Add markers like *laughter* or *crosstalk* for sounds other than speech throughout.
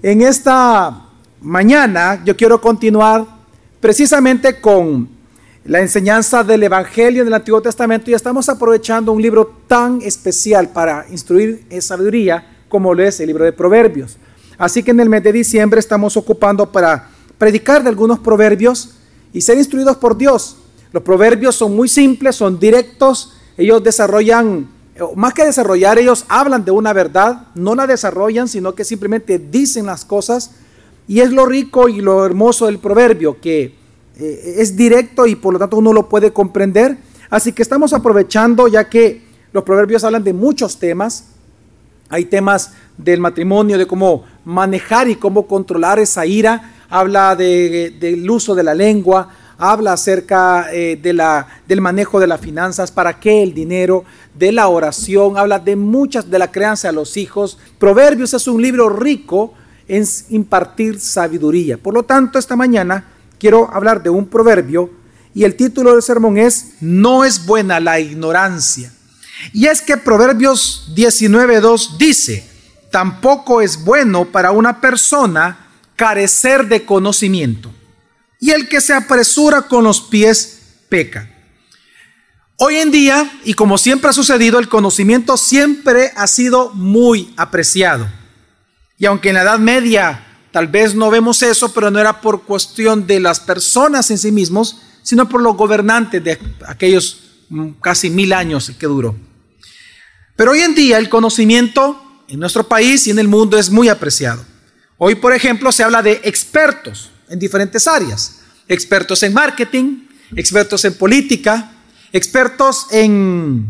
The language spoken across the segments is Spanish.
En esta mañana yo quiero continuar precisamente con la enseñanza del Evangelio del Antiguo Testamento y estamos aprovechando un libro tan especial para instruir en sabiduría como lo es el libro de Proverbios. Así que en el mes de diciembre estamos ocupando para predicar de algunos proverbios y ser instruidos por Dios. Los proverbios son muy simples, son directos, ellos desarrollan, más que desarrollar, ellos hablan de una verdad, no la desarrollan, sino que simplemente dicen las cosas. Y es lo rico y lo hermoso del proverbio, que eh, es directo y por lo tanto uno lo puede comprender. Así que estamos aprovechando ya que los proverbios hablan de muchos temas. Hay temas del matrimonio, de cómo manejar y cómo controlar esa ira. Habla del uso de la lengua, habla acerca eh, de la, del manejo de las finanzas, para qué el dinero, de la oración, habla de muchas, de la crianza a los hijos. Proverbios es un libro rico en impartir sabiduría. Por lo tanto, esta mañana quiero hablar de un proverbio y el título del sermón es No es buena la ignorancia. Y es que Proverbios 19.2 dice, tampoco es bueno para una persona carecer de conocimiento. Y el que se apresura con los pies peca. Hoy en día, y como siempre ha sucedido, el conocimiento siempre ha sido muy apreciado. Y aunque en la Edad Media tal vez no vemos eso, pero no era por cuestión de las personas en sí mismos, sino por los gobernantes de aquellos mm, casi mil años que duró. Pero hoy en día el conocimiento en nuestro país y en el mundo es muy apreciado. Hoy, por ejemplo, se habla de expertos en diferentes áreas. Expertos en marketing, expertos en política, expertos en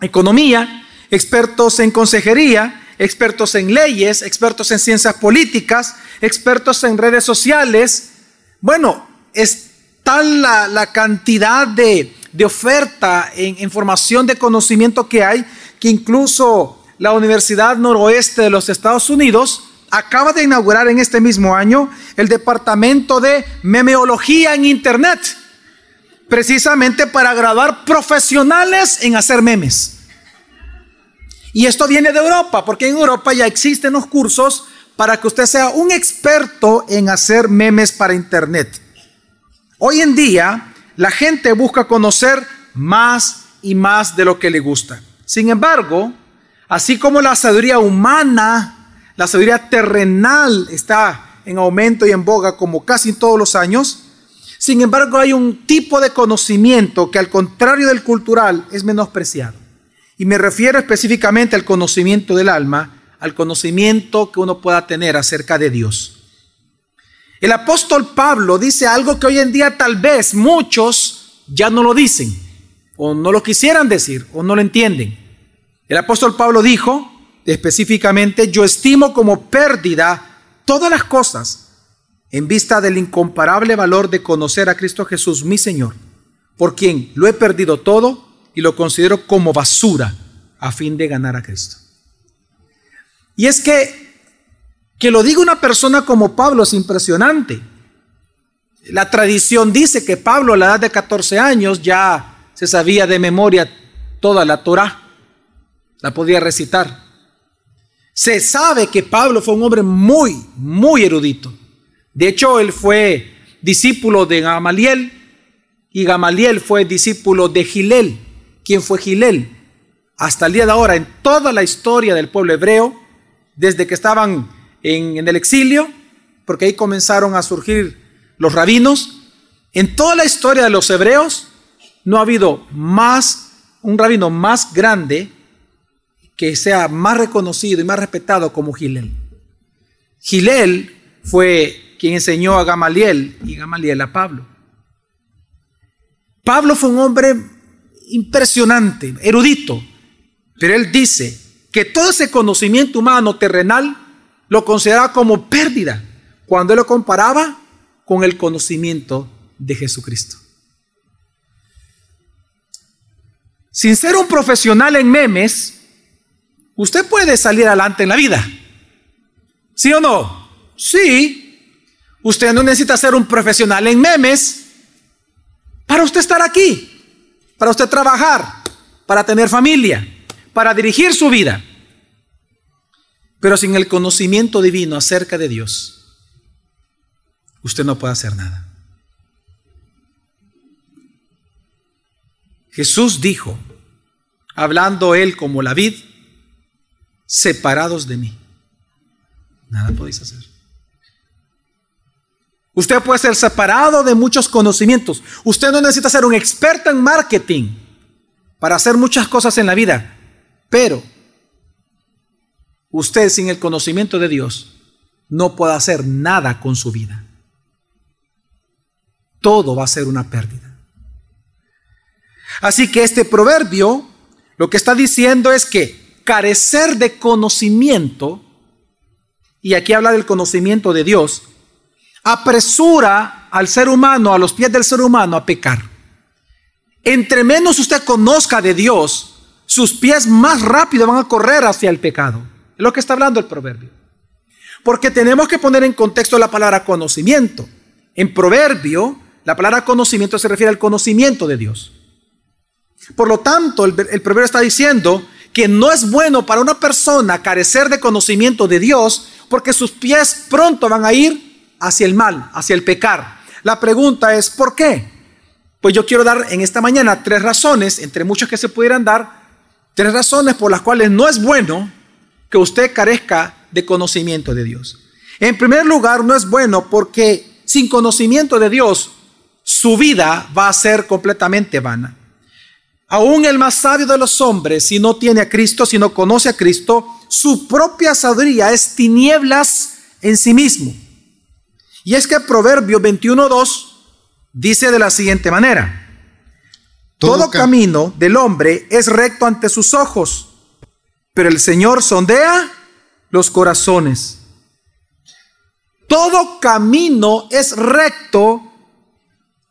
economía, expertos en consejería, expertos en leyes, expertos en ciencias políticas, expertos en redes sociales. Bueno, es tal la, cantidad de, oferta en, en formación de conocimiento que hay que incluso la Universidad Noroeste de los Estados Unidos acaba de inaugurar en este mismo año el departamento de memeología en Internet, precisamente para graduar profesionales en hacer memes. Y esto viene de Europa, porque en Europa ya existen los cursos para que usted sea un experto en hacer memes para Internet. Hoy en día, la gente busca conocer más y más de lo que le gusta. Sin embargo, así como la sabiduría humana, la sabiduría terrenal está en aumento y en boga como casi todos los años, sin embargo hay un tipo de conocimiento que al contrario del cultural es menospreciado. Y me refiero específicamente al conocimiento del alma, al conocimiento que uno pueda tener acerca de Dios. El apóstol Pablo dice algo que hoy en día tal vez muchos ya no lo dicen, o no lo quisieran decir, o no lo entienden. El apóstol Pablo dijo específicamente, yo estimo como pérdida todas las cosas en vista del incomparable valor de conocer a Cristo Jesús, mi Señor, por quien lo he perdido todo y lo considero como basura a fin de ganar a Cristo. Y es que que lo diga una persona como Pablo es impresionante. La tradición dice que Pablo a la edad de 14 años ya se sabía de memoria toda la Torah, la podía recitar. Se sabe que Pablo fue un hombre muy, muy erudito. De hecho, él fue discípulo de Gamaliel y Gamaliel fue discípulo de Gilel. ¿Quién fue Gilel? Hasta el día de ahora, en toda la historia del pueblo hebreo, desde que estaban en, en el exilio, porque ahí comenzaron a surgir los rabinos, en toda la historia de los hebreos no ha habido más, un rabino más grande que sea más reconocido y más respetado como Gilel. Gilel fue quien enseñó a Gamaliel y Gamaliel a Pablo. Pablo fue un hombre impresionante, erudito, pero él dice que todo ese conocimiento humano terrenal lo consideraba como pérdida cuando él lo comparaba con el conocimiento de Jesucristo. Sin ser un profesional en memes, usted puede salir adelante en la vida. ¿Sí o no? Sí. Usted no necesita ser un profesional en memes para usted estar aquí para usted trabajar, para tener familia, para dirigir su vida. Pero sin el conocimiento divino acerca de Dios, usted no puede hacer nada. Jesús dijo, hablando él como la vid, separados de mí, nada podéis hacer. Usted puede ser separado de muchos conocimientos. Usted no necesita ser un experto en marketing para hacer muchas cosas en la vida, pero usted sin el conocimiento de Dios no puede hacer nada con su vida. Todo va a ser una pérdida. Así que este proverbio lo que está diciendo es que carecer de conocimiento, y aquí habla del conocimiento de Dios, apresura al ser humano, a los pies del ser humano, a pecar. Entre menos usted conozca de Dios, sus pies más rápido van a correr hacia el pecado lo que está hablando el proverbio. Porque tenemos que poner en contexto la palabra conocimiento. En proverbio, la palabra conocimiento se refiere al conocimiento de Dios. Por lo tanto, el, el proverbio está diciendo que no es bueno para una persona carecer de conocimiento de Dios porque sus pies pronto van a ir hacia el mal, hacia el pecar. La pregunta es, ¿por qué? Pues yo quiero dar en esta mañana tres razones, entre muchas que se pudieran dar, tres razones por las cuales no es bueno que usted carezca de conocimiento de Dios. En primer lugar, no es bueno porque sin conocimiento de Dios, su vida va a ser completamente vana. Aún el más sabio de los hombres, si no tiene a Cristo, si no conoce a Cristo, su propia sabiduría es tinieblas en sí mismo. Y es que Proverbio 21.2 dice de la siguiente manera, todo, todo camino del hombre es recto ante sus ojos, pero el Señor sondea los corazones. Todo camino es recto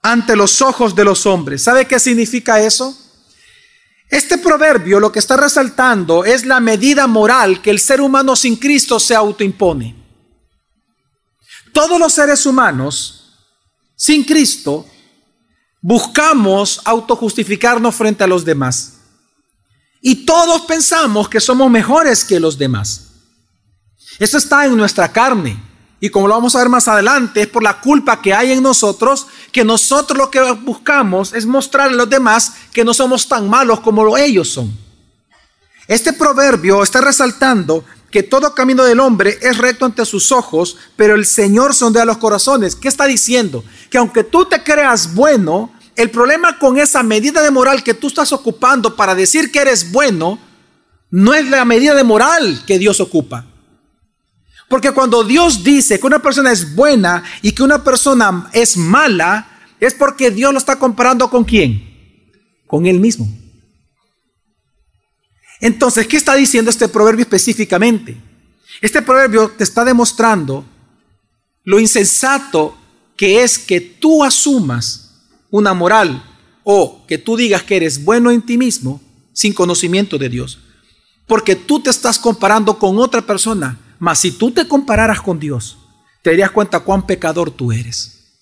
ante los ojos de los hombres. ¿Sabe qué significa eso? Este proverbio lo que está resaltando es la medida moral que el ser humano sin Cristo se autoimpone. Todos los seres humanos sin Cristo buscamos autojustificarnos frente a los demás. Y todos pensamos que somos mejores que los demás. Eso está en nuestra carne. Y como lo vamos a ver más adelante, es por la culpa que hay en nosotros que nosotros lo que buscamos es mostrar a los demás que no somos tan malos como ellos son. Este proverbio está resaltando que todo camino del hombre es recto ante sus ojos, pero el Señor sondea los corazones. ¿Qué está diciendo? Que aunque tú te creas bueno, el problema con esa medida de moral que tú estás ocupando para decir que eres bueno, no es la medida de moral que Dios ocupa. Porque cuando Dios dice que una persona es buena y que una persona es mala, es porque Dios lo está comparando con quién? Con Él mismo. Entonces, ¿qué está diciendo este proverbio específicamente? Este proverbio te está demostrando lo insensato que es que tú asumas una moral o que tú digas que eres bueno en ti mismo sin conocimiento de Dios. Porque tú te estás comparando con otra persona. Mas si tú te compararas con Dios, te darías cuenta cuán pecador tú eres.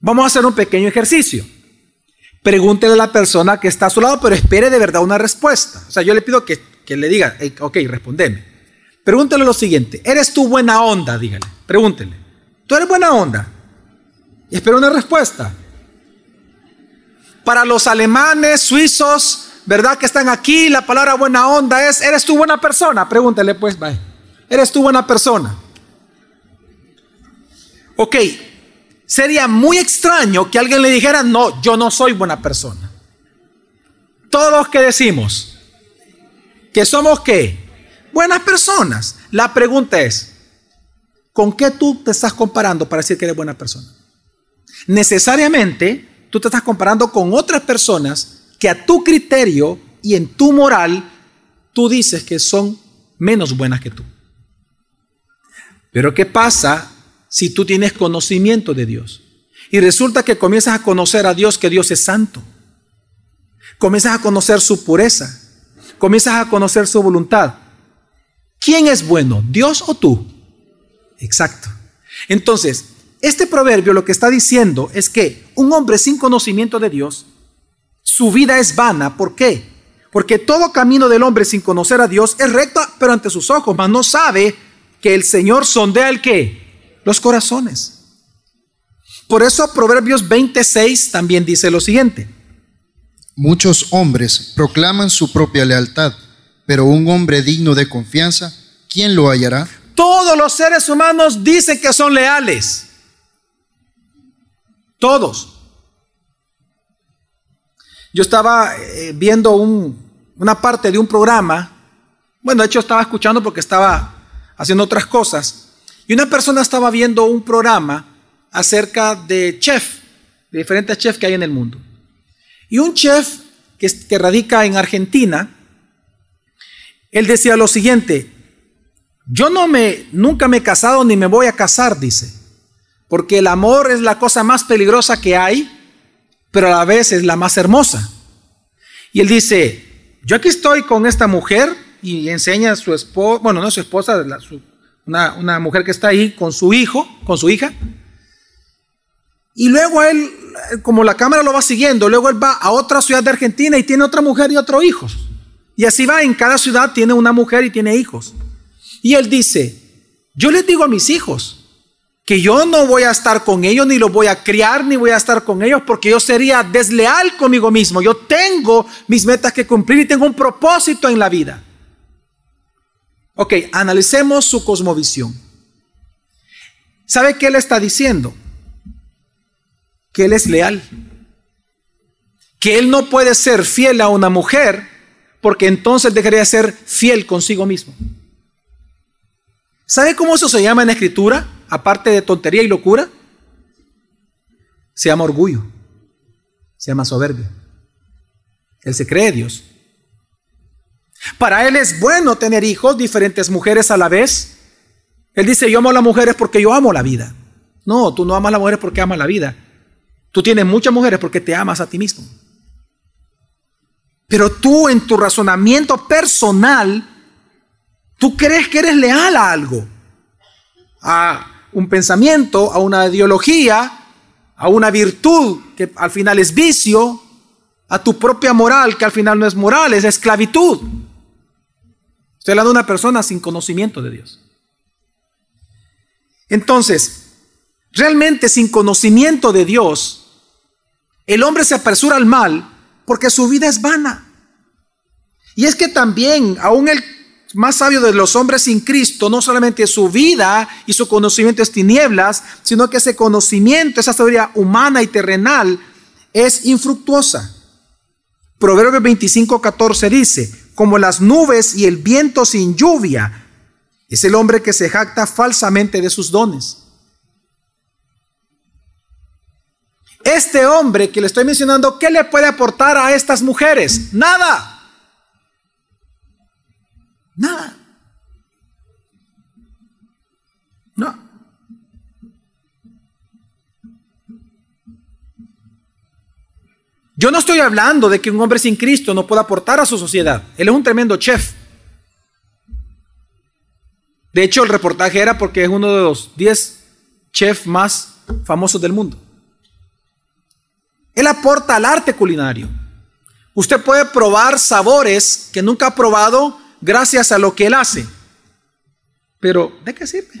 Vamos a hacer un pequeño ejercicio. Pregúntele a la persona que está a su lado, pero espere de verdad una respuesta. O sea, yo le pido que, que le diga, ok, respondeme. Pregúntele lo siguiente, ¿eres tú buena onda? Dígale, pregúntele. ¿Tú eres buena onda? Y espero una respuesta. Para los alemanes, suizos, ¿verdad? Que están aquí, la palabra buena onda es, ¿eres tú buena persona? Pregúntele pues, ¿eres tú buena persona? Ok, sería muy extraño que alguien le dijera, no, yo no soy buena persona. Todos que decimos que somos qué? Buenas personas. La pregunta es, ¿con qué tú te estás comparando para decir que eres buena persona? necesariamente tú te estás comparando con otras personas que a tu criterio y en tu moral tú dices que son menos buenas que tú. Pero ¿qué pasa si tú tienes conocimiento de Dios? Y resulta que comienzas a conocer a Dios, que Dios es santo. Comienzas a conocer su pureza. Comienzas a conocer su voluntad. ¿Quién es bueno, Dios o tú? Exacto. Entonces, este proverbio lo que está diciendo es que un hombre sin conocimiento de Dios, su vida es vana. ¿Por qué? Porque todo camino del hombre sin conocer a Dios es recto, pero ante sus ojos, mas no sabe que el Señor sondea el qué? Los corazones. Por eso Proverbios 26 también dice lo siguiente. Muchos hombres proclaman su propia lealtad, pero un hombre digno de confianza, ¿quién lo hallará? Todos los seres humanos dicen que son leales. Todos. Yo estaba eh, viendo una parte de un programa, bueno, de hecho estaba escuchando porque estaba haciendo otras cosas, y una persona estaba viendo un programa acerca de chef, de diferentes chefs que hay en el mundo. Y un chef que, que radica en Argentina, él decía lo siguiente, yo no me, nunca me he casado ni me voy a casar, dice, porque el amor es la cosa más peligrosa que hay, pero a la vez es la más hermosa. Y él dice, yo aquí estoy con esta mujer y enseña a su esposa, bueno, no su esposa, una, una mujer que está ahí con su hijo, con su hija, y luego él, como la cámara lo va siguiendo, luego él va a otra ciudad de Argentina y tiene otra mujer y otro hijo. Y así va, en cada ciudad tiene una mujer y tiene hijos. Y él dice, yo les digo a mis hijos que yo no voy a estar con ellos, ni los voy a criar, ni voy a estar con ellos, porque yo sería desleal conmigo mismo. Yo tengo mis metas que cumplir y tengo un propósito en la vida. Ok, analicemos su cosmovisión. ¿Sabe qué él está diciendo? que Él es leal. Que Él no puede ser fiel a una mujer porque entonces dejaría de ser fiel consigo mismo. ¿Sabe cómo eso se llama en la escritura? Aparte de tontería y locura. Se llama orgullo. Se llama soberbia. Él se cree Dios. Para él es bueno tener hijos, diferentes mujeres a la vez. Él dice, yo amo a las mujeres porque yo amo la vida. No, tú no amas a las mujeres porque amas la vida. Tú tienes muchas mujeres porque te amas a ti mismo. Pero tú en tu razonamiento personal, tú crees que eres leal a algo, a un pensamiento, a una ideología, a una virtud que al final es vicio, a tu propia moral que al final no es moral, es esclavitud. Estoy hablando de una persona sin conocimiento de Dios. Entonces, realmente sin conocimiento de Dios, el hombre se apresura al mal porque su vida es vana. Y es que también, aún el más sabio de los hombres sin Cristo, no solamente su vida y su conocimiento es tinieblas, sino que ese conocimiento, esa sabiduría humana y terrenal, es infructuosa. Proverbios 25, 14 dice, como las nubes y el viento sin lluvia, es el hombre que se jacta falsamente de sus dones. Este hombre que le estoy mencionando, ¿qué le puede aportar a estas mujeres? Nada. Nada. Yo no estoy hablando de que un hombre sin Cristo no pueda aportar a su sociedad. Él es un tremendo chef. De hecho, el reportaje era porque es uno de los 10 chefs más famosos del mundo. Él aporta al arte culinario. Usted puede probar sabores que nunca ha probado gracias a lo que él hace. Pero, ¿de qué sirve?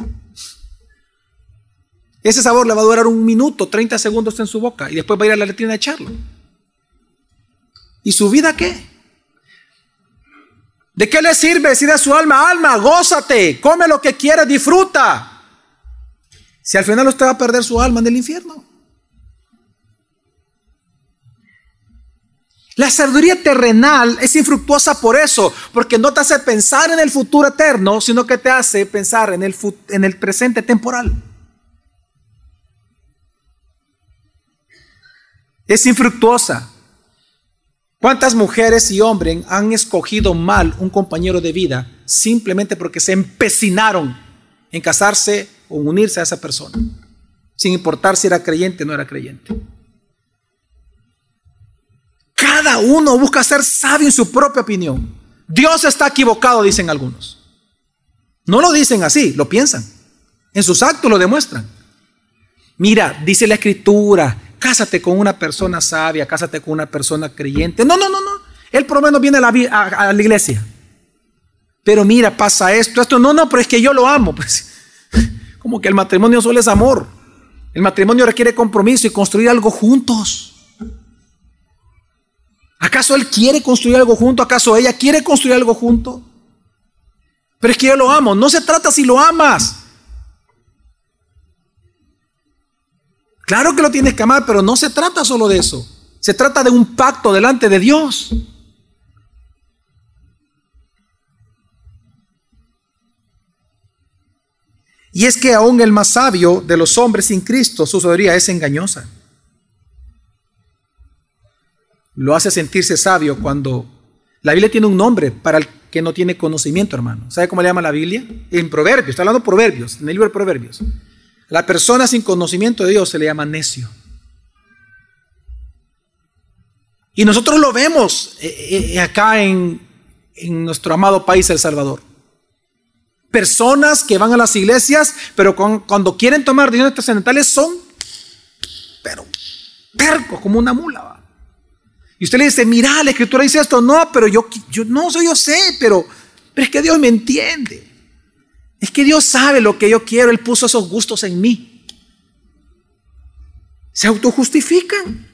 Ese sabor le va a durar un minuto, 30 segundos en su boca y después va a ir a la letrina a echarlo. ¿Y su vida qué? ¿De qué le sirve decir a su alma, alma, gózate, come lo que quieras, disfruta? Si al final usted va a perder su alma en el infierno. La sabiduría terrenal es infructuosa por eso, porque no te hace pensar en el futuro eterno, sino que te hace pensar en el, en el presente temporal. Es infructuosa. ¿Cuántas mujeres y hombres han escogido mal un compañero de vida simplemente porque se empecinaron en casarse o unirse a esa persona, sin importar si era creyente o no era creyente? Cada uno busca ser sabio en su propia opinión. Dios está equivocado, dicen algunos. No lo dicen así, lo piensan. En sus actos lo demuestran. Mira, dice la escritura, cásate con una persona sabia, cásate con una persona creyente. No, no, no, no. Él por lo menos viene a la, iglesia. Pero mira, pasa esto, esto. No, no, pero es que yo lo amo. Pues, *laughs* como que el matrimonio solo es amor. El matrimonio requiere compromiso y construir algo juntos. ¿Acaso él quiere construir algo junto? ¿Acaso ella quiere construir algo junto? Pero es que yo lo amo. No se trata si lo amas. Claro que lo tienes que amar, pero no se trata solo de eso. Se trata de un pacto delante de Dios. Y es que aún el más sabio de los hombres sin Cristo, su sabiduría es engañosa. Lo hace sentirse sabio cuando la Biblia tiene un nombre para el que no tiene conocimiento, hermano. ¿Sabe cómo le llama la Biblia? En Proverbios, está hablando de Proverbios, en el libro de Proverbios. La persona sin conocimiento de Dios se le llama necio. Y nosotros lo vemos eh, eh, acá en, nuestro amado país, El Salvador. Personas que van a las iglesias, pero cuando quieren tomar decisiones trascendentales son, pero, percos, como una mula. Y usted le dice, mira, la escritura dice esto. No, pero yo, yo no yo sé, pero, pero es que Dios me entiende. Es que Dios sabe lo que yo quiero. Él puso esos gustos en mí. Se autojustifican.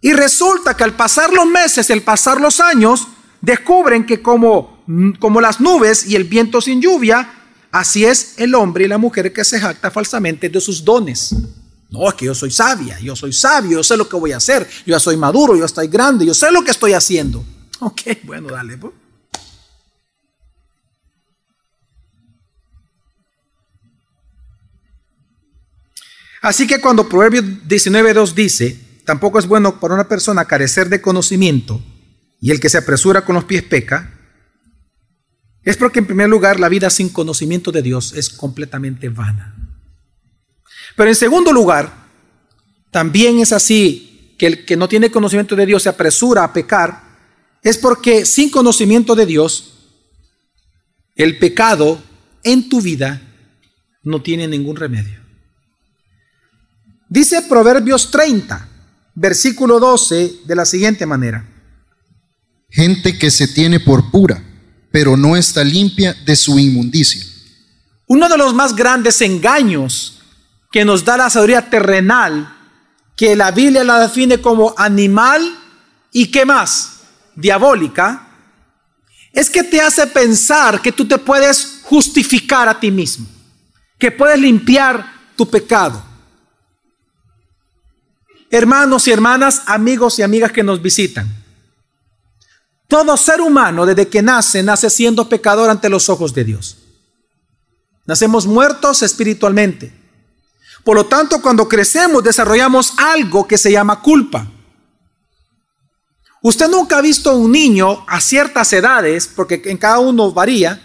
Y resulta que al pasar los meses, al pasar los años, descubren que como, como las nubes y el viento sin lluvia, así es el hombre y la mujer que se jacta falsamente de sus dones. No, es que yo soy sabia, yo soy sabio, yo sé lo que voy a hacer, yo ya soy maduro, yo estoy grande, yo sé lo que estoy haciendo. Ok, bueno, dale. Pues. Así que cuando Proverbios 19.2 dice, tampoco es bueno para una persona carecer de conocimiento, y el que se apresura con los pies peca, es porque en primer lugar la vida sin conocimiento de Dios es completamente vana. Pero en segundo lugar, también es así que el que no tiene conocimiento de Dios se apresura a pecar, es porque sin conocimiento de Dios, el pecado en tu vida no tiene ningún remedio. Dice Proverbios 30, versículo 12, de la siguiente manera gente que se tiene por pura, pero no está limpia de su inmundicia. Uno de los más grandes engaños que nos da la sabiduría terrenal, que la Biblia la define como animal y qué más, diabólica, es que te hace pensar que tú te puedes justificar a ti mismo, que puedes limpiar tu pecado. Hermanos y hermanas, amigos y amigas que nos visitan, todo ser humano desde que nace, nace siendo pecador ante los ojos de Dios. Nacemos muertos espiritualmente. Por lo tanto, cuando crecemos desarrollamos algo que se llama culpa. Usted nunca ha visto un niño a ciertas edades, porque en cada uno varía,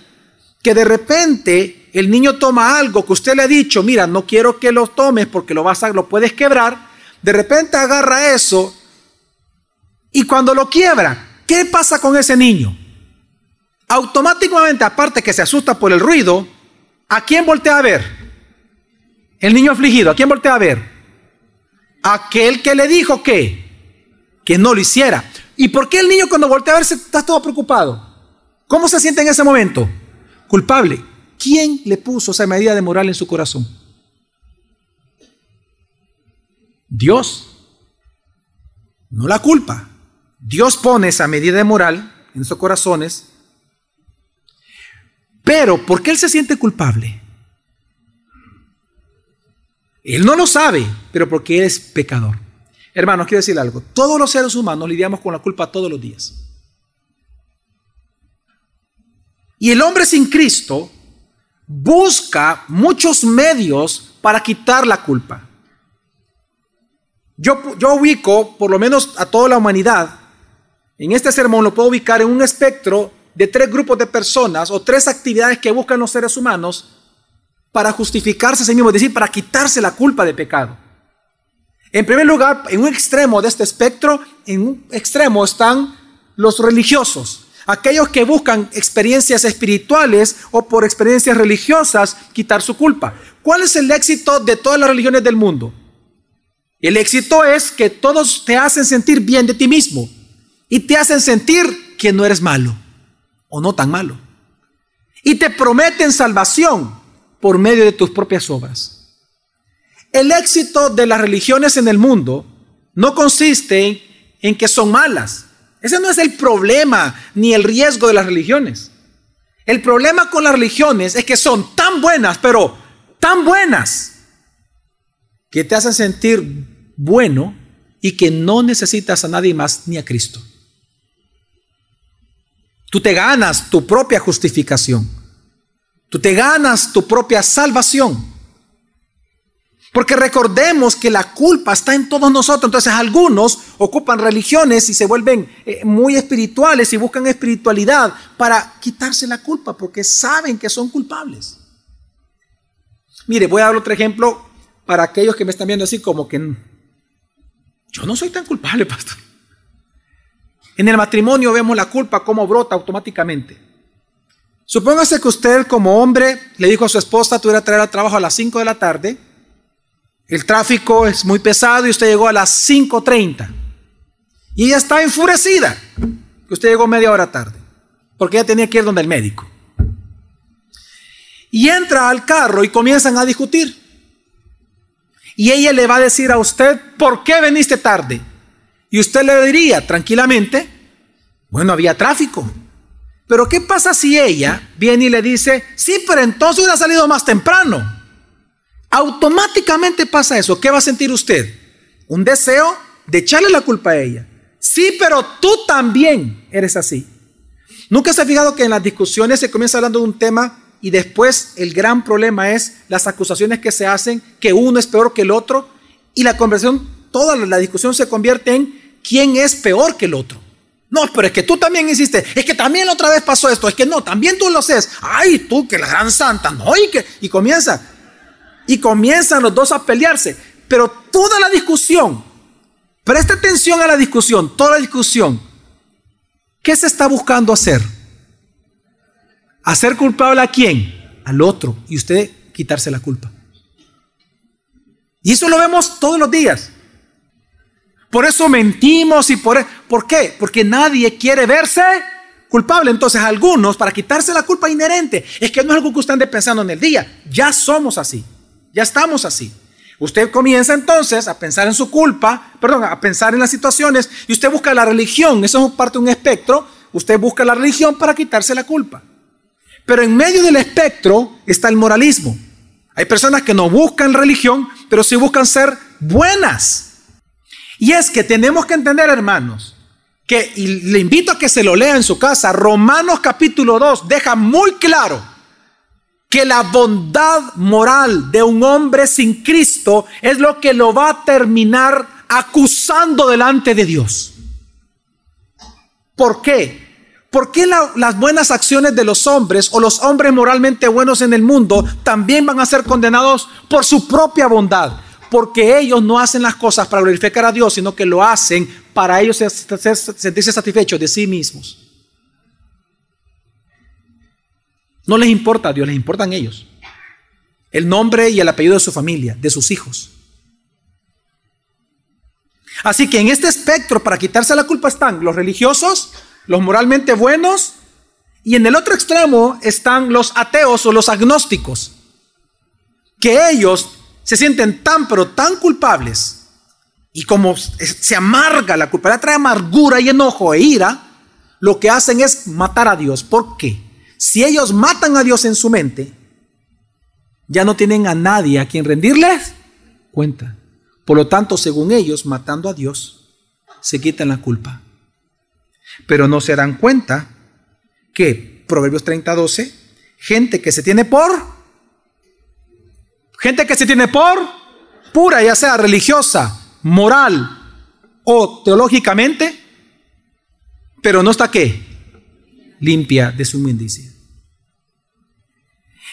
que de repente el niño toma algo que usted le ha dicho, mira, no quiero que lo tomes porque lo vas a, lo puedes quebrar. De repente agarra eso y cuando lo quiebra, ¿Qué pasa con ese niño? Automáticamente, aparte que se asusta por el ruido, ¿a quién voltea a ver? El niño afligido, ¿a quién voltea a ver? Aquel que le dijo que, que no lo hiciera. ¿Y por qué el niño cuando voltea a verse está todo preocupado? ¿Cómo se siente en ese momento? Culpable. ¿Quién le puso esa medida de moral en su corazón? Dios. No la culpa. Dios pone esa medida de moral en sus corazones, pero ¿por qué Él se siente culpable? Él no lo sabe, pero porque Él es pecador. Hermanos, quiero decir algo. Todos los seres humanos lidiamos con la culpa todos los días. Y el hombre sin Cristo busca muchos medios para quitar la culpa. Yo, ubico, por lo menos a toda la humanidad, en este sermón lo puedo ubicar en un espectro de tres grupos de personas o tres actividades que buscan los seres humanos para justificarse a sí mismos, es decir, para quitarse la culpa de pecado. En primer lugar, en un extremo de este espectro, en un extremo están los religiosos, aquellos que buscan experiencias espirituales o por experiencias religiosas quitar su culpa. ¿Cuál es el éxito de todas las religiones del mundo? El éxito es que todos te hacen sentir bien de ti mismo y te hacen sentir que no eres malo o no tan malo. Y te prometen salvación por medio de tus propias obras. El éxito de las religiones en el mundo no consiste en que son malas. Ese no es el problema ni el riesgo de las religiones. El problema con las religiones es que son tan buenas, pero tan buenas, que te hacen sentir bueno y que no necesitas a nadie más ni a Cristo. Tú te ganas tu propia justificación. Tú te ganas tu propia salvación. Porque recordemos que la culpa está en todos nosotros. Entonces algunos ocupan religiones y se vuelven eh, muy espirituales y buscan espiritualidad para quitarse la culpa porque saben que son culpables. Mire, voy a dar otro ejemplo para aquellos que me están viendo así como que yo no soy tan culpable, pastor. En el matrimonio vemos la culpa como brota automáticamente. Supóngase que usted como hombre le dijo a su esposa, tuviera que traer al trabajo a las 5 de la tarde. El tráfico es muy pesado y usted llegó a las 5.30. Y ella está enfurecida que usted llegó media hora tarde, porque ella tenía que ir donde el médico. Y entra al carro y comienzan a discutir. Y ella le va a decir a usted, ¿por qué veniste tarde? Y usted le diría tranquilamente, bueno, había tráfico. Pero ¿qué pasa si ella viene y le dice, sí, pero entonces hubiera salido más temprano? Automáticamente pasa eso. ¿Qué va a sentir usted? Un deseo de echarle la culpa a ella. Sí, pero tú también eres así. ¿Nunca se ha fijado que en las discusiones se comienza hablando de un tema y después el gran problema es las acusaciones que se hacen, que uno es peor que el otro y la conversación, toda la discusión se convierte en quién es peor que el otro. No, pero es que tú también hiciste, es que también la otra vez pasó esto, es que no, también tú lo haces. Ay, tú que la gran santa, no, y que y comienza y comienzan los dos a pelearse, pero toda la discusión, presta atención a la discusión, toda la discusión. ¿Qué se está buscando hacer? ¿Hacer culpable a quién? Al otro y usted quitarse la culpa. Y eso lo vemos todos los días. Por eso mentimos y por, e-, ¿por qué? Porque nadie quiere verse culpable. Entonces algunos, para quitarse la culpa inherente, es que no es algo que usted ande pensando en el día. Ya somos así. Ya estamos así. Usted comienza entonces a pensar en su culpa, perdón, a pensar en las situaciones y usted busca la religión. Eso es parte de un espectro. Usted busca la religión para quitarse la culpa. Pero en medio del espectro está el moralismo. Hay personas que no buscan religión, pero sí buscan ser buenas. Y es que tenemos que entender, hermanos, que, y le invito a que se lo lea en su casa, Romanos capítulo 2 deja muy claro que la bondad moral de un hombre sin Cristo es lo que lo va a terminar acusando delante de Dios. ¿Por qué? ¿Por qué las buenas acciones de los hombres o los hombres moralmente buenos en el mundo también van a ser condenados por su propia bondad? porque ellos no hacen las cosas para glorificar a Dios, sino que lo hacen para ellos sentirse satisfechos de sí mismos. No les importa a Dios, les importan ellos. El nombre y el apellido de su familia, de sus hijos. Así que en este espectro, para quitarse la culpa, están los religiosos, los moralmente buenos, y en el otro extremo están los ateos o los agnósticos, que ellos se sienten tan, pero tan culpables, y como se amarga la culpa, le trae amargura y enojo e ira, lo que hacen es matar a Dios. ¿Por qué? Si ellos matan a Dios en su mente, ya no tienen a nadie a quien rendirles cuenta. Por lo tanto, según ellos, matando a Dios, se quitan la culpa. Pero no se dan cuenta que, Proverbios 30, 12, gente que se tiene por Gente que se tiene por pura, ya sea religiosa, moral o teológicamente, pero no está qué? Limpia de su inmundicia.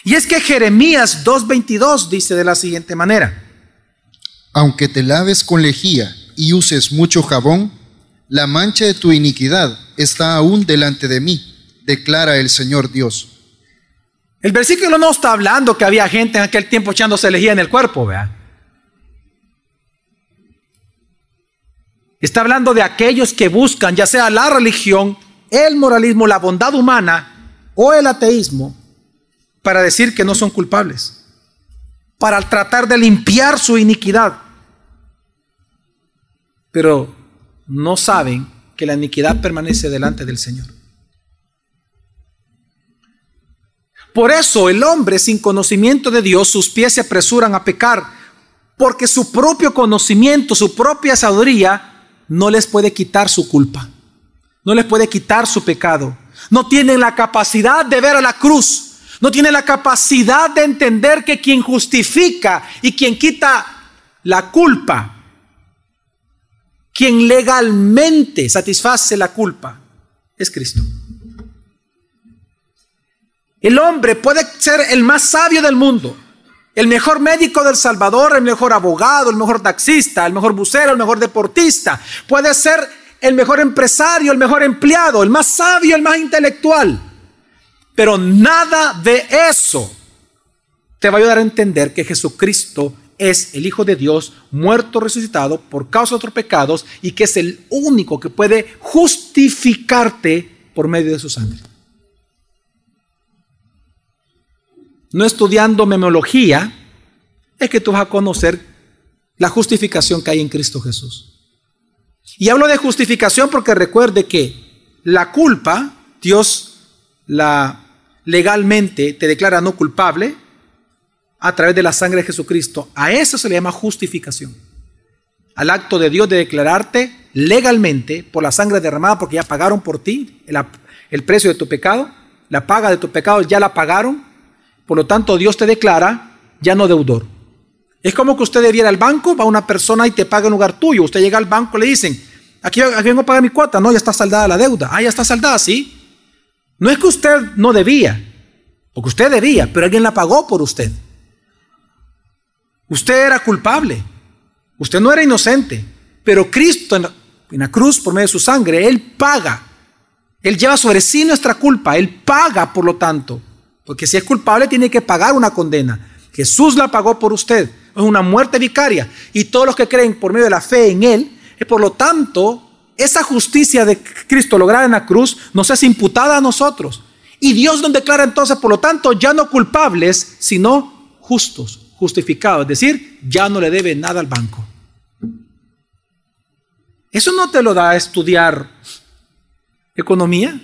Y es que Jeremías 2.22 dice de la siguiente manera. Aunque te laves con lejía y uses mucho jabón, la mancha de tu iniquidad está aún delante de mí, declara el Señor Dios. El versículo no está hablando que había gente en aquel tiempo echándose lejía en el cuerpo, vea. Está hablando de aquellos que buscan, ya sea la religión, el moralismo, la bondad humana o el ateísmo, para decir que no son culpables, para tratar de limpiar su iniquidad. Pero no saben que la iniquidad permanece delante del Señor. Por eso el hombre sin conocimiento de Dios, sus pies se apresuran a pecar, porque su propio conocimiento, su propia sabiduría, no les puede quitar su culpa, no les puede quitar su pecado. No tienen la capacidad de ver a la cruz, no tienen la capacidad de entender que quien justifica y quien quita la culpa, quien legalmente satisface la culpa, es Cristo. El hombre puede ser el más sabio del mundo, el mejor médico del Salvador, el mejor abogado, el mejor taxista, el mejor bucero, el mejor deportista. Puede ser el mejor empresario, el mejor empleado, el más sabio, el más intelectual. Pero nada de eso te va a ayudar a entender que Jesucristo es el Hijo de Dios, muerto, resucitado por causa de otros pecados y que es el único que puede justificarte por medio de su sangre. no estudiando memología, es que tú vas a conocer la justificación que hay en Cristo Jesús. Y hablo de justificación porque recuerde que la culpa, Dios la legalmente te declara no culpable a través de la sangre de Jesucristo. A eso se le llama justificación. Al acto de Dios de declararte legalmente por la sangre derramada, porque ya pagaron por ti el, precio de tu pecado, la paga de tu pecado ya la pagaron, por lo tanto, Dios te declara ya no deudor. Es como que usted debiera al banco, va una persona y te paga en lugar tuyo. Usted llega al banco, le dicen, aquí, vengo a pagar mi cuota. No, ya está saldada la deuda. Ah, ya está saldada, sí. No es que usted no debía, porque usted debía, pero alguien la pagó por usted. Usted era culpable. Usted no era inocente. Pero Cristo en la, cruz, por medio de su sangre, Él paga. Él lleva sobre sí nuestra culpa. Él paga, por lo tanto. Porque si es culpable tiene que pagar una condena. Jesús la pagó por usted. Es una muerte vicaria. Y todos los que creen por medio de la fe en Él, es por lo tanto, esa justicia de Cristo lograda en la cruz nos es imputada a nosotros. Y Dios nos declara entonces, por lo tanto, ya no culpables, sino justos, justificados. Es decir, ya no le debe nada al banco. Eso no te lo da a estudiar economía.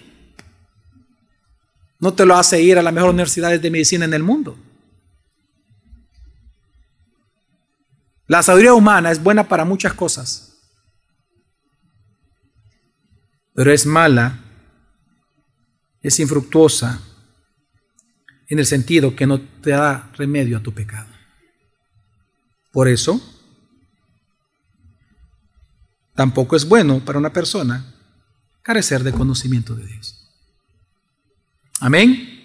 No te lo hace ir a las mejores universidades de medicina en el mundo. La sabiduría humana es buena para muchas cosas, pero es mala, es infructuosa en el sentido que no te da remedio a tu pecado. Por eso, tampoco es bueno para una persona carecer de conocimiento de Dios. Amén.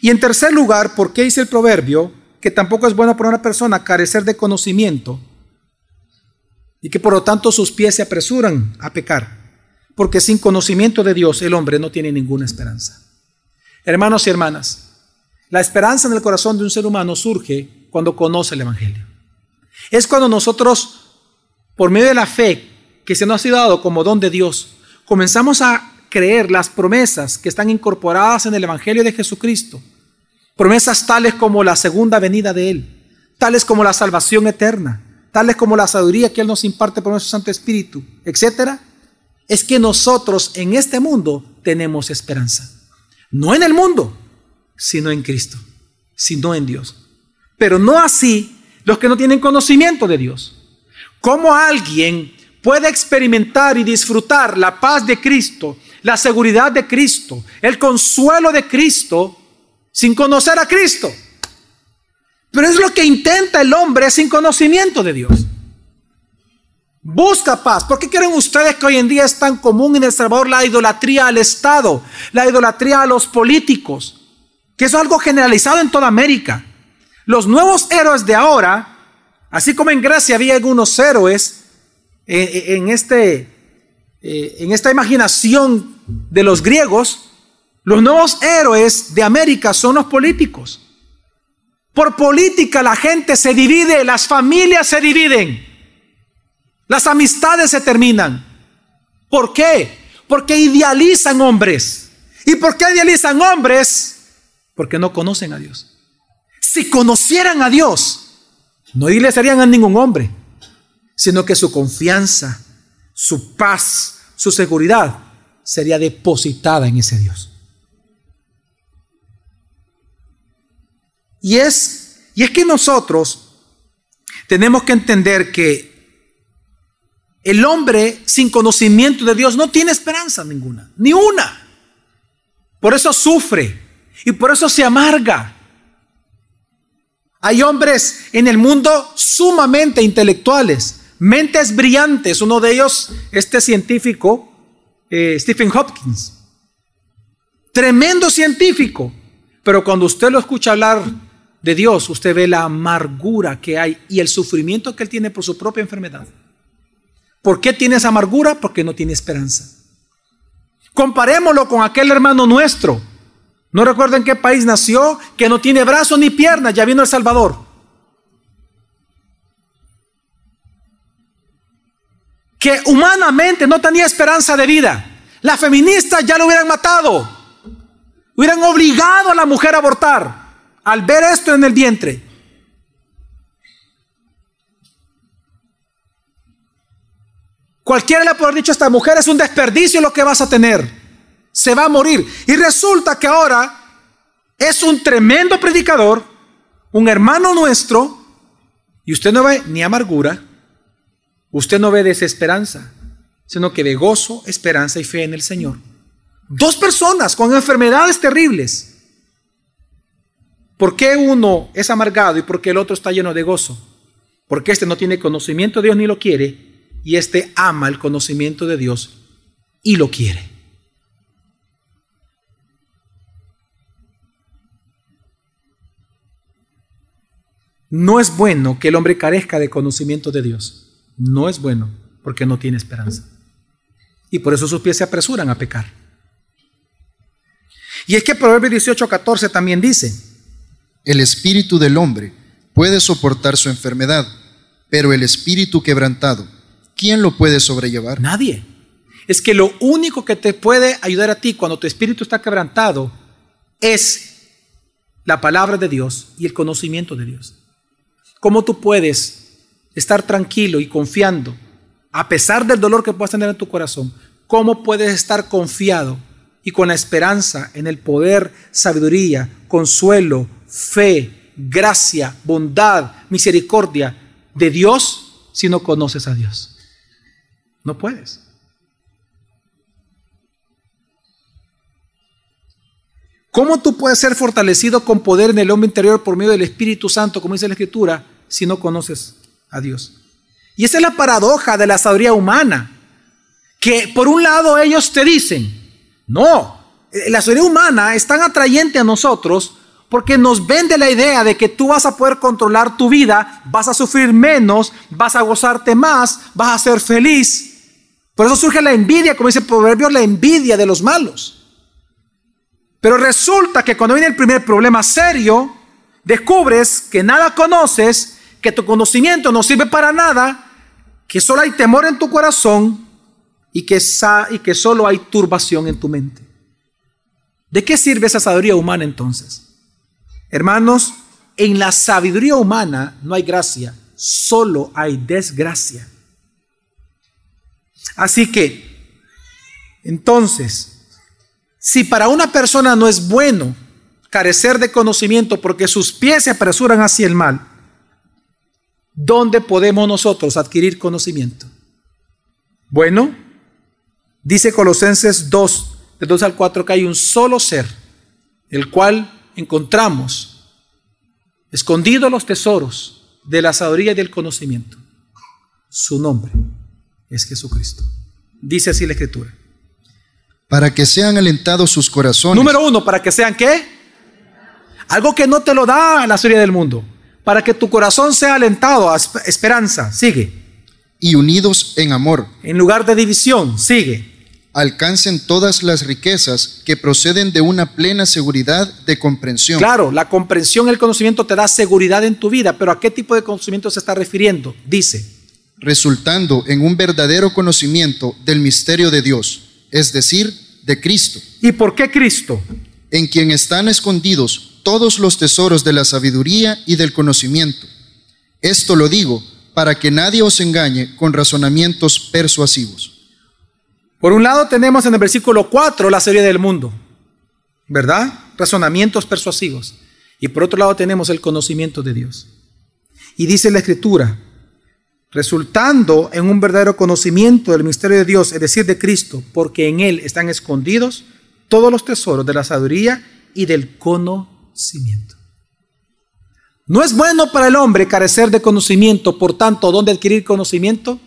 Y en tercer lugar, ¿por qué dice el proverbio que tampoco es bueno para una persona carecer de conocimiento y que por lo tanto sus pies se apresuran a pecar? Porque sin conocimiento de Dios el hombre no tiene ninguna esperanza. Hermanos y hermanas, la esperanza en el corazón de un ser humano surge cuando conoce el Evangelio. Es cuando nosotros, por medio de la fe que se nos ha dado como don de Dios, comenzamos a creer las promesas que están incorporadas en el Evangelio de Jesucristo. Promesas tales como la segunda venida de Él, tales como la salvación eterna, tales como la sabiduría que Él nos imparte por nuestro Santo Espíritu, etc. Es que nosotros en este mundo tenemos esperanza. No en el mundo, sino en Cristo, sino en Dios. Pero no así los que no tienen conocimiento de Dios. ¿Cómo alguien puede experimentar y disfrutar la paz de Cristo la seguridad de Cristo, el consuelo de Cristo, sin conocer a Cristo. Pero es lo que intenta el hombre sin conocimiento de Dios. Busca paz. ¿Por qué creen ustedes que hoy en día es tan común en El Salvador la idolatría al Estado, la idolatría a los políticos? Que eso es algo generalizado en toda América. Los nuevos héroes de ahora, así como en Grecia había algunos héroes en, este eh, en esta imaginación de los griegos, los nuevos héroes de América son los políticos. Por política la gente se divide, las familias se dividen. Las amistades se terminan. ¿Por qué? Porque idealizan hombres. ¿Y por qué idealizan hombres? Porque no conocen a Dios. Si conocieran a Dios, no idealizarían a ningún hombre, sino que su confianza, su paz, su seguridad sería depositada en ese Dios. Y es, y es que nosotros tenemos que entender que el hombre sin conocimiento de Dios no tiene esperanza ninguna, ni una. Por eso sufre y por eso se amarga. Hay hombres en el mundo sumamente intelectuales, mentes brillantes. Uno de ellos, este científico, eh, Stephen Hopkins. Tremendo científico. Pero cuando usted lo escucha hablar de Dios, usted ve la amargura que hay y el sufrimiento que él tiene por su propia enfermedad. ¿Por qué tiene esa amargura? Porque no tiene esperanza. Comparémoslo con aquel hermano nuestro. No recuerdo en qué país nació, que no tiene brazos ni piernas, ya vino El Salvador. Que humanamente no tenía esperanza de vida. Las feministas ya lo hubieran matado. Hubieran obligado a la mujer a abortar al ver esto en el vientre. Cualquiera le puede haber dicho a esta mujer, es un desperdicio lo que vas a tener. Se va a morir. Y resulta que ahora es un tremendo predicador, un hermano nuestro, y usted no ve ni amargura, usted no ve desesperanza, sino que ve gozo, esperanza y fe en el Señor. Dos personas con enfermedades terribles ¿Por qué uno es amargado y por qué el otro está lleno de gozo? Porque este no tiene conocimiento de Dios ni lo quiere y este ama el conocimiento de Dios y lo quiere. No es bueno que el hombre carezca de conocimiento de Dios. No es bueno porque no tiene esperanza. Y por eso sus pies se apresuran a pecar. Y es que Proverbios 18, 14 también dice, el espíritu del hombre puede soportar su enfermedad, pero el espíritu quebrantado, ¿quién lo puede sobrellevar? Nadie. Es que lo único que te puede ayudar a ti cuando tu espíritu está quebrantado es la palabra de Dios y el conocimiento de Dios. ¿Cómo tú puedes estar tranquilo y confiando, a pesar del dolor que puedas tener en tu corazón? ¿Cómo puedes estar confiado y con la esperanza en el poder, sabiduría, consuelo, fe, gracia, bondad, misericordia de Dios si no conoces a Dios. No puedes. ¿Cómo tú puedes ser fortalecido con poder en el hombre interior por medio del Espíritu Santo, como dice la Escritura, si no conoces a Dios? Y esa es la paradoja de la sabiduría humana, que por un lado ellos te dicen, no, la sabiduría humana es tan atrayente a nosotros porque nos vende la idea de que tú vas a poder controlar tu vida, vas a sufrir menos, vas a gozarte más, vas a ser feliz. Por eso surge la envidia, como dice el proverbio, la envidia de los malos. Pero resulta que cuando viene el primer problema serio, descubres que nada conoces, que tu conocimiento no sirve para nada, que solo hay temor en tu corazón y que, solo hay turbación en tu mente. ¿De qué sirve esa sabiduría humana entonces? Hermanos, en la sabiduría humana no hay gracia, solo hay desgracia. Así que, entonces, si para una persona no es bueno carecer de conocimiento porque sus pies se apresuran hacia el mal, ¿dónde podemos nosotros adquirir conocimiento? Bueno, dice Colosenses 2, de 2 al 4, que hay un solo ser, el cual encontramos escondidos los tesoros de la sabiduría y del conocimiento. Su nombre es Jesucristo. Dice así la Escritura. Para que sean alentados sus corazones. Número uno, para que sean qué? Algo que no te lo da la sabiduría del mundo. Para que tu corazón sea alentado a esperanza. Sigue. Y unidos en amor. En lugar de división. Sigue alcancen todas las riquezas que proceden de una plena seguridad de comprensión. Claro, la comprensión, el conocimiento te da seguridad en tu vida, pero ¿a qué tipo de conocimiento se está refiriendo? Dice, resultando en un verdadero conocimiento del misterio de Dios, es decir, de Cristo. ¿Y por qué Cristo? En quien están escondidos todos los tesoros de la sabiduría y del conocimiento. Esto lo digo para que nadie os engañe con razonamientos persuasivos. Por un lado tenemos en el versículo 4 la serie del mundo, ¿verdad? Razonamientos persuasivos. Y por otro lado tenemos el conocimiento de Dios. Y dice la escritura, resultando en un verdadero conocimiento del misterio de Dios, es decir, de Cristo, porque en Él están escondidos todos los tesoros de la sabiduría y del conocimiento. No es bueno para el hombre carecer de conocimiento, por tanto, ¿dónde adquirir conocimiento?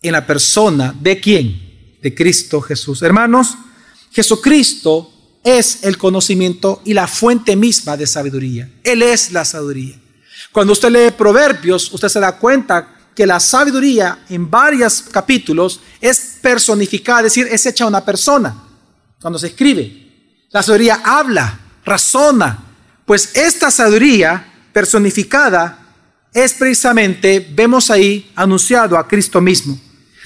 En la persona de quién? De Cristo Jesús. Hermanos, Jesucristo es el conocimiento y la fuente misma de sabiduría. Él es la sabiduría. Cuando usted lee Proverbios, usted se da cuenta que la sabiduría en varios capítulos es personificada, es decir, es hecha una persona cuando se escribe. La sabiduría habla, razona, pues esta sabiduría personificada es precisamente, vemos ahí, anunciado a Cristo mismo.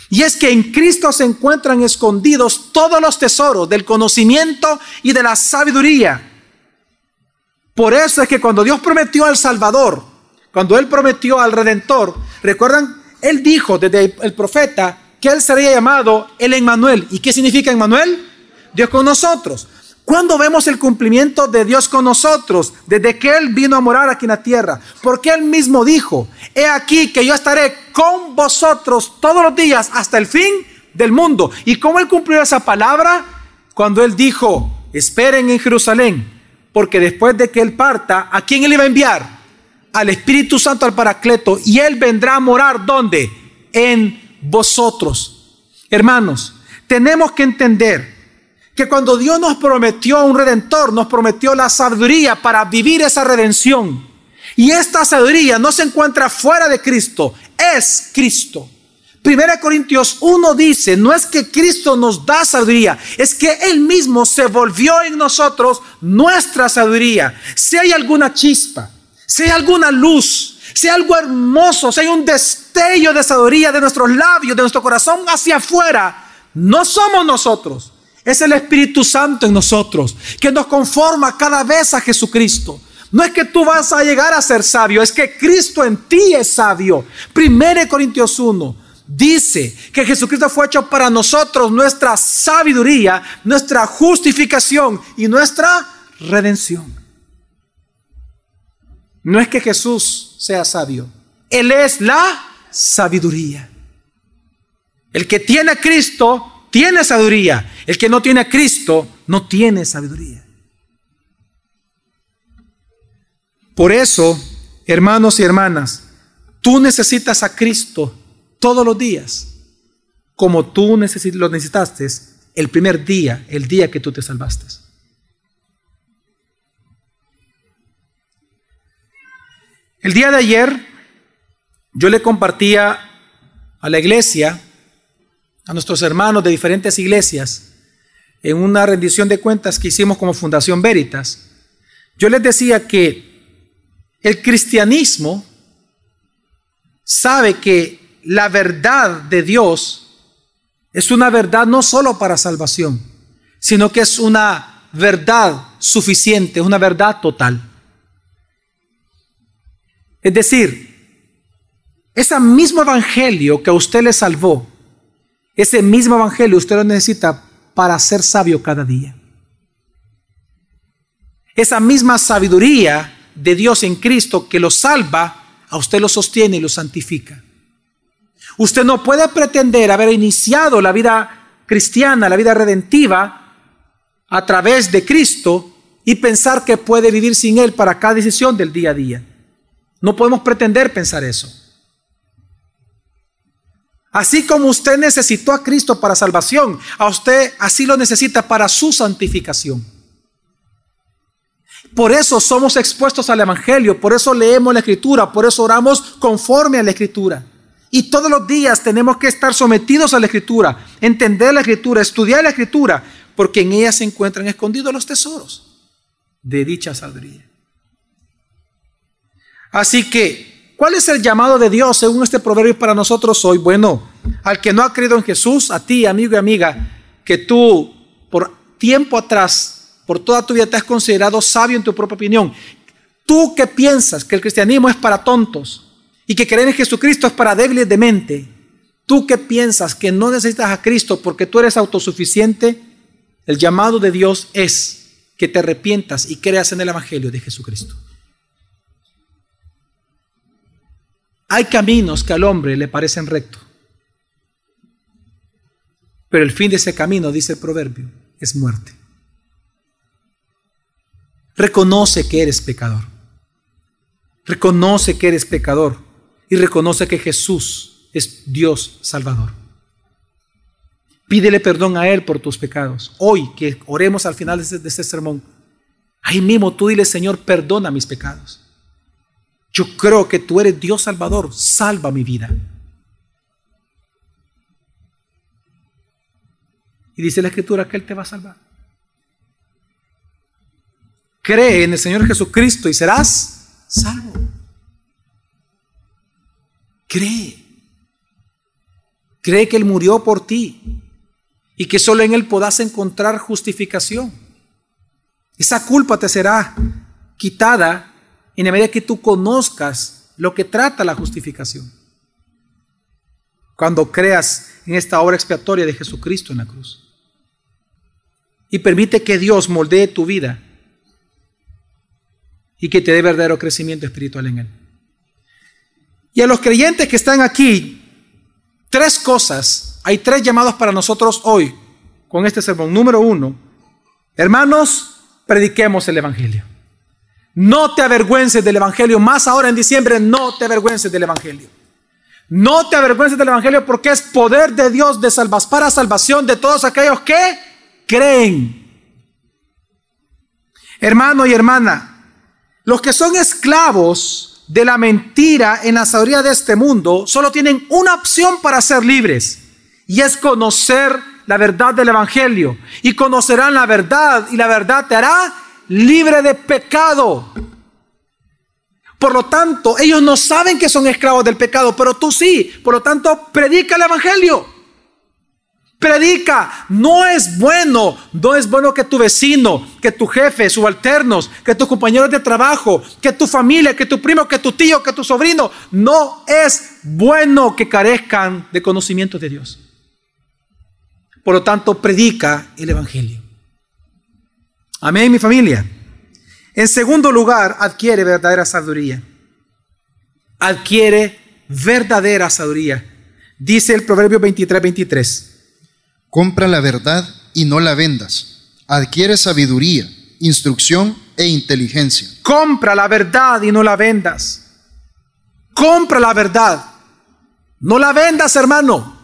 Y es que en Cristo se encuentran escondidos todos los tesoros del conocimiento y de la sabiduría. Por eso es que cuando Dios prometió al Salvador, cuando Él prometió al Redentor, recuerdan, Él dijo desde el profeta que Él sería llamado el Emmanuel. ¿Y qué significa Emmanuel? Dios con nosotros. ¿Cuándo vemos el cumplimiento de Dios con nosotros? Desde que Él vino a morar aquí en la tierra. Porque Él mismo dijo, he aquí que yo estaré con vosotros todos los días hasta el fin del mundo. ¿Y cómo Él cumplió esa palabra? Cuando Él dijo, esperen en Jerusalén, porque después de que Él parta, ¿a quién Él iba a enviar? Al Espíritu Santo, al Paracleto, y Él vendrá a morar ¿dónde? En vosotros. Hermanos, tenemos que entender que cuando Dios nos prometió un redentor, nos prometió la sabiduría para vivir esa redención. Y esta sabiduría no se encuentra fuera de Cristo, es Cristo. Primera Corintios 1 dice, no es que Cristo nos da sabiduría, es que Él mismo se volvió en nosotros nuestra sabiduría. Si hay alguna chispa, si hay alguna luz, si hay algo hermoso, si hay un destello de sabiduría de nuestros labios, de nuestro corazón hacia afuera, no somos nosotros, es el Espíritu Santo en nosotros que nos conforma cada vez a Jesucristo. No es que tú vas a llegar a ser sabio, es que Cristo en ti es sabio. Primero Corintios 1 dice que Jesucristo fue hecho para nosotros nuestra sabiduría, nuestra justificación y nuestra redención. No es que Jesús sea sabio, Él es la sabiduría. El que tiene a Cristo tiene sabiduría. El que no tiene a Cristo no tiene sabiduría. Por eso, hermanos y hermanas, tú necesitas a Cristo todos los días, como tú lo necesitaste el primer día, el día que tú te salvaste. El día de ayer yo le compartía a la iglesia a nuestros hermanos de diferentes iglesias en una rendición de cuentas que hicimos como Fundación Veritas, yo les decía que el cristianismo sabe que la verdad de Dios es una verdad no solo para salvación, sino que es una verdad suficiente, una verdad total. Es decir, ese mismo evangelio que a usted le salvó, ese mismo evangelio usted lo necesita para ser sabio cada día. Esa misma sabiduría de Dios en Cristo que lo salva, a usted lo sostiene y lo santifica. Usted no puede pretender haber iniciado la vida cristiana, la vida redentiva, a través de Cristo y pensar que puede vivir sin Él para cada decisión del día a día. No podemos pretender pensar eso. Así como usted necesitó a Cristo para salvación, a usted así lo necesita para su santificación. Por eso somos expuestos al Evangelio, por eso leemos la Escritura, por eso oramos conforme a la Escritura. Y todos los días tenemos que estar sometidos a la Escritura, entender la Escritura, estudiar la Escritura, porque en ella se encuentran escondidos los tesoros de dicha sabiduría. Así que ¿Cuál es el llamado de Dios según este proverbio para nosotros hoy? Bueno, al que no ha creído en Jesús, a ti, amigo y amiga, que tú por tiempo atrás, por toda tu vida te has considerado sabio en tu propia opinión. Tú que piensas que el cristianismo es para tontos y que creer en Jesucristo es para débiles de mente, tú que piensas que no necesitas a Cristo porque tú eres autosuficiente, el llamado de Dios es que te arrepientas y creas en el Evangelio de Jesucristo. Hay caminos que al hombre le parecen rectos, pero el fin de ese camino, dice el proverbio, es muerte. Reconoce que eres pecador. Reconoce que eres pecador y reconoce que Jesús es Dios Salvador. Pídele perdón a Él por tus pecados. Hoy que oremos al final de este, de este sermón, ahí mismo tú dile, Señor, perdona mis pecados. Yo creo que tú eres Dios Salvador, salva mi vida. Y dice la Escritura que Él te va a salvar. Cree en el Señor Jesucristo y serás salvo. Cree. Cree que Él murió por ti y que solo en Él podás encontrar justificación. Esa culpa te será quitada en la medida que tú conozcas lo que trata la justificación. Cuando creas en esta obra expiatoria de Jesucristo en la cruz. Y permite que Dios moldee tu vida y que te dé verdadero crecimiento espiritual en Él. Y a los creyentes que están aquí, tres cosas, hay tres llamados para nosotros hoy con este sermón. Número uno, hermanos, prediquemos el Evangelio. No te avergüences del Evangelio, más ahora en diciembre, no te avergüences del Evangelio. No te avergüences del Evangelio porque es poder de Dios de salvas para salvación de todos aquellos que creen. Hermano y hermana, los que son esclavos de la mentira en la sabiduría de este mundo solo tienen una opción para ser libres y es conocer la verdad del Evangelio. Y conocerán la verdad y la verdad te hará libre de pecado. Por lo tanto, ellos no saben que son esclavos del pecado, pero tú sí. Por lo tanto, predica el Evangelio. Predica. No es bueno, no es bueno que tu vecino, que tu jefe, subalternos, que tus compañeros de trabajo, que tu familia, que tu primo, que tu tío, que tu sobrino, no es bueno que carezcan de conocimiento de Dios. Por lo tanto, predica el Evangelio. Amén, mi familia. En segundo lugar, adquiere verdadera sabiduría. Adquiere verdadera sabiduría. Dice el Proverbio 23, 23. Compra la verdad y no la vendas. Adquiere sabiduría, instrucción e inteligencia. Compra la verdad y no la vendas. Compra la verdad. No la vendas, hermano.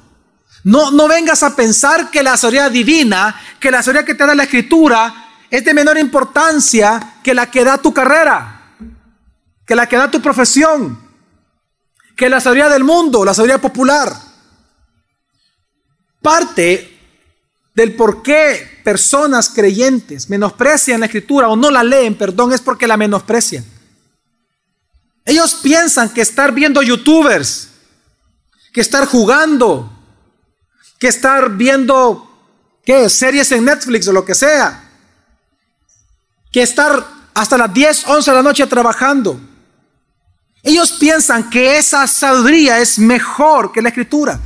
No, no vengas a pensar que la sabiduría divina, que la sabiduría que te da la escritura, es de menor importancia que la que da tu carrera, que la que da tu profesión, que la sabiduría del mundo, la sabiduría popular. Parte del por qué personas creyentes menosprecian la escritura o no la leen, perdón, es porque la menosprecian. Ellos piensan que estar viendo youtubers, que estar jugando, que estar viendo ¿qué? series en Netflix o lo que sea, que estar hasta las 10, 11 de la noche trabajando. Ellos piensan que esa sabiduría es mejor que la escritura.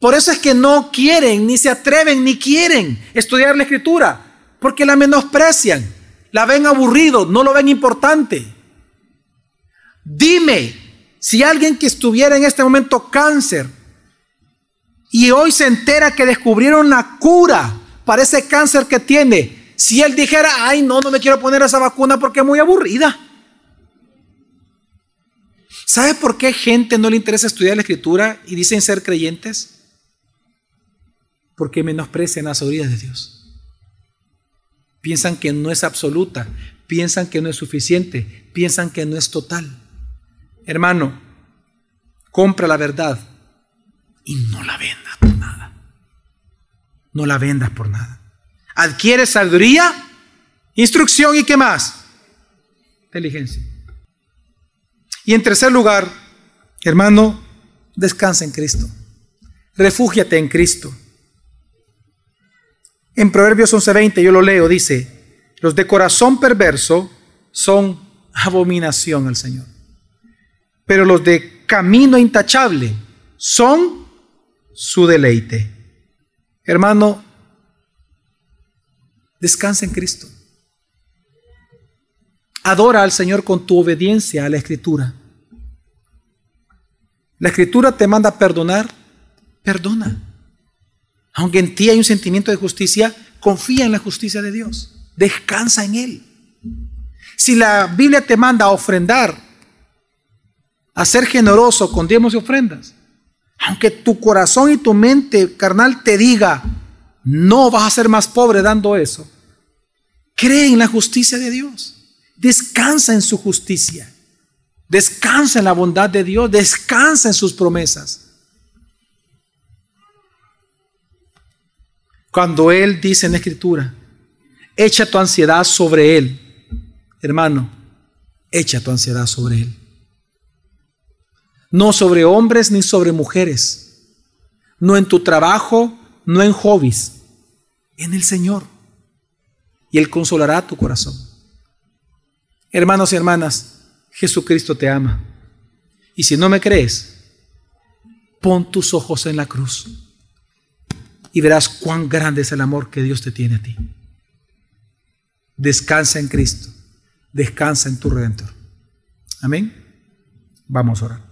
Por eso es que no quieren, ni se atreven, ni quieren estudiar la escritura, porque la menosprecian, la ven aburrido, no lo ven importante. Dime, si alguien que estuviera en este momento cáncer y hoy se entera que descubrieron una cura para ese cáncer que tiene, si él dijera, ay, no, no me quiero poner esa vacuna porque es muy aburrida. ¿Sabe por qué gente no le interesa estudiar la escritura y dicen ser creyentes? Porque menosprecian las sabiduría de Dios. Piensan que no es absoluta, piensan que no es suficiente, piensan que no es total. Hermano, compra la verdad y no la vendas por nada. No la vendas por nada adquiere sabiduría, instrucción y qué más? Inteligencia. Y en tercer lugar, hermano, descansa en Cristo. Refúgiate en Cristo. En Proverbios 11:20 yo lo leo, dice, los de corazón perverso son abominación al Señor. Pero los de camino intachable son su deleite. Hermano, descansa en Cristo. Adora al Señor con tu obediencia a la Escritura. La Escritura te manda a perdonar, perdona. Aunque en ti hay un sentimiento de justicia, confía en la justicia de Dios. Descansa en Él. Si la Biblia te manda a ofrendar, a ser generoso con diezmos y ofrendas, aunque tu corazón y tu mente carnal te diga, no vas a ser más pobre dando eso, cree en la justicia de Dios. Descansa en su justicia. Descansa en la bondad de Dios. Descansa en sus promesas. Cuando Él dice en la Escritura, echa tu ansiedad sobre Él, hermano, echa tu ansiedad sobre Él. No sobre hombres ni sobre mujeres, no en tu trabajo, no en hobbies, en el Señor. Él consolará tu corazón. Hermanos y hermanas, Jesucristo te ama. Y si no me crees, pon tus ojos en la cruz y verás cuán grande es el amor que Dios te tiene a ti. Descansa en Cristo, descansa en tu Redentor. Amén. Vamos a orar.